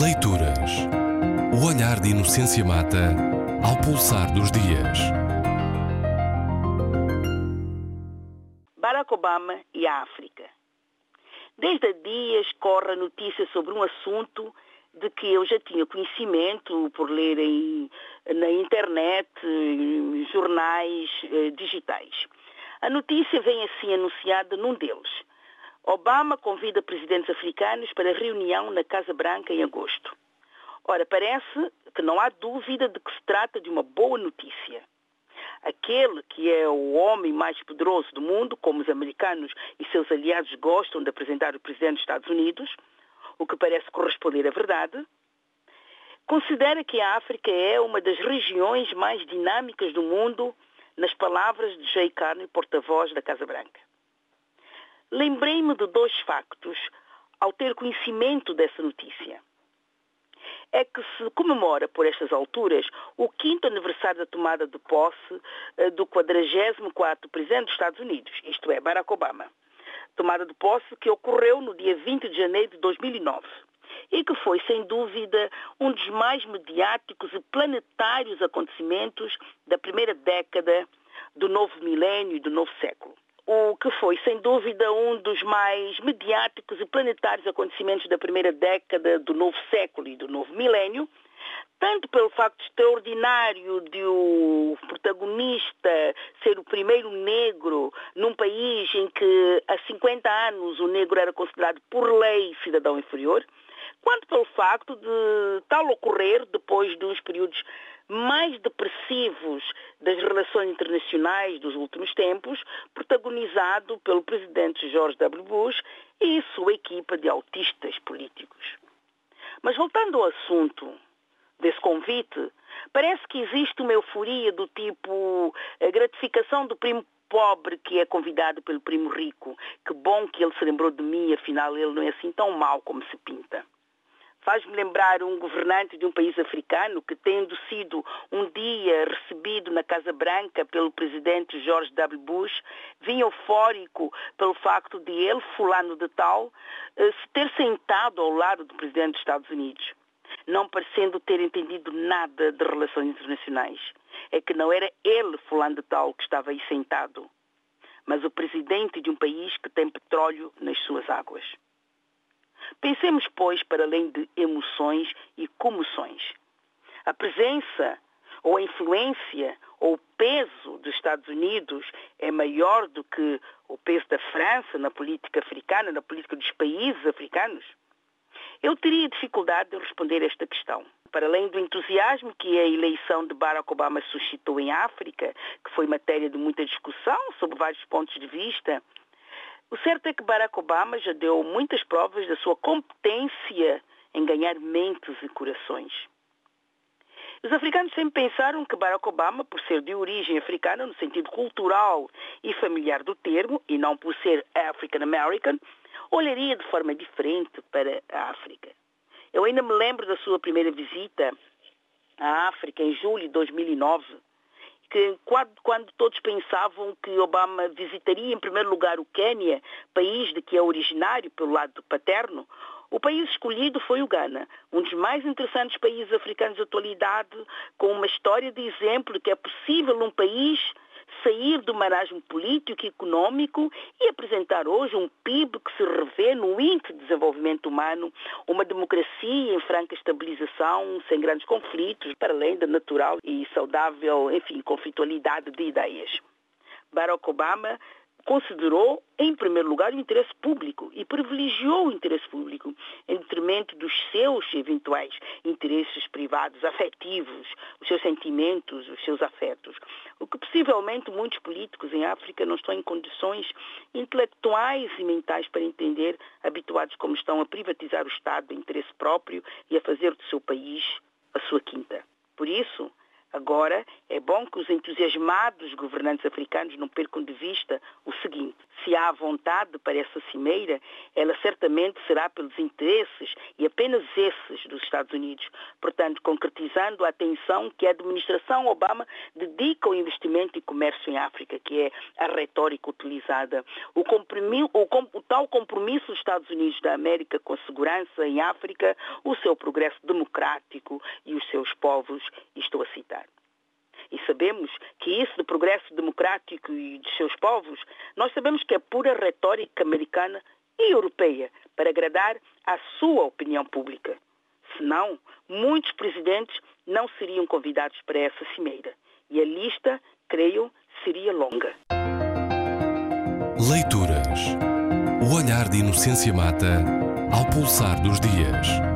Leituras. O olhar de Inocência Mata ao pulsar dos dias. Barack Obama e a África. Desde há dias corre a notícia sobre um assunto de que eu já tinha conhecimento por ler em, na internet, em jornais eh, digitais. A notícia vem assim anunciada num deles. Obama convida presidentes africanos para reunião na Casa Branca em agosto. Ora, parece que não há dúvida de que se trata de uma boa notícia. Aquele que é o homem mais poderoso do mundo, como os americanos e seus aliados gostam de apresentar o presidente dos Estados Unidos, o que parece corresponder à verdade, considera que a África é uma das regiões mais dinâmicas do mundo, nas palavras de Jay Carney, porta-voz da Casa Branca. Lembrei-me de dois factos ao ter conhecimento dessa notícia. É que se comemora por estas alturas o quinto aniversário da tomada de posse eh, do 44º Presidente dos Estados Unidos, isto é, Barack Obama. Tomada de posse que ocorreu no dia 20 de janeiro de 2009 e que foi, sem dúvida, um dos mais mediáticos e planetários acontecimentos da primeira década do novo milénio e do novo século o que foi, sem dúvida, um dos mais mediáticos e planetários acontecimentos da primeira década do novo século e do novo milénio, tanto pelo facto extraordinário de o protagonista ser o primeiro negro num país em que há 50 anos o negro era considerado por lei cidadão inferior, quanto pelo facto de tal ocorrer depois de uns períodos mais depressivos das relações internacionais dos últimos tempos, protagonizado pelo presidente George W. Bush e sua equipa de autistas políticos. Mas voltando ao assunto desse convite, parece que existe uma euforia do tipo a gratificação do primo pobre que é convidado pelo primo rico. Que bom que ele se lembrou de mim, afinal ele não é assim tão mau como se pinta. Faz-me lembrar um governante de um país africano que, tendo sido um dia recebido na Casa Branca pelo presidente George W. Bush, vinha eufórico pelo facto de ele, fulano de tal, eh, se ter sentado ao lado do presidente dos Estados Unidos, não parecendo ter entendido nada de relações internacionais. É que não era ele, fulano de tal, que estava aí sentado, mas o presidente de um país que tem petróleo nas suas águas. Pensemos, pois, para além de emoções e comoções. A presença ou a influência ou o peso dos Estados Unidos é maior do que o peso da França na política africana, na política dos países africanos? Eu teria dificuldade de responder esta questão. Para além do entusiasmo que a eleição de Barack Obama suscitou em África, que foi matéria de muita discussão sob vários pontos de vista, o certo é que Barack Obama já deu muitas provas da sua competência em ganhar mentes e corações. Os africanos sempre pensaram que Barack Obama, por ser de origem africana, no sentido cultural e familiar do termo, e não por ser African American, olharia de forma diferente para a África. Eu ainda me lembro da sua primeira visita à África em julho de 2009 que quando, quando, todos pensavam que Obama visitaria em primeiro lugar o Quênia, país de que é originário pelo lado paterno, o país escolhido foi o Ghana, um dos mais interessantes países africanos da atualidade, com uma história de exemplo que é possível um país sair do marasmo político e econômico e apresentar hoje um PIB que se revê no índice de desenvolvimento humano, uma democracia em franca estabilização, sem grandes conflitos, para além da natural e saudável, enfim, conflitualidade de ideias. Barack Obama considerou, em primeiro lugar, o interesse público e privilegiou o interesse público em detrimento dos seus eventuais interesses privados, afetivos, os seus sentimentos, os seus afetos. Possivelmente muitos políticos em África não estão em condições intelectuais e mentais para entender, habituados como estão a privatizar o Estado em interesse próprio e a fazer do seu país a sua quinta. Por isso, Agora, que os entusiasmados governantes africanos não percam de vista o seguinte: se há vontade para essa cimeira, ela certamente será pelos interesses e apenas esses dos Estados Unidos. Portanto, concretizando a atenção que a administração Obama dedica ao investimento e comércio em África, que é a retórica utilizada. O, o, o tal compromisso dos Estados Unidos da América com a segurança em África, o seu progresso democrático e os seus povos, estou a citar. E sabemos que isso do progresso democrático e dos seus povos, nós sabemos que é pura retórica americana e europeia para agradar à sua opinião pública. Senão, muitos presidentes não seriam convidados para essa cimeira. E a lista, creio, seria longa. Leituras. O olhar de Inocência Mata ao pulsar dos dias.